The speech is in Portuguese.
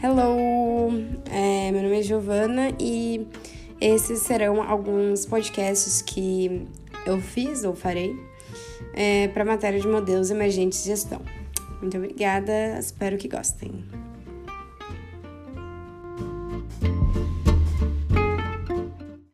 Hello! É, meu nome é Giovana e esses serão alguns podcasts que eu fiz ou farei é, para matéria de modelos emergentes de gestão. Muito obrigada, espero que gostem.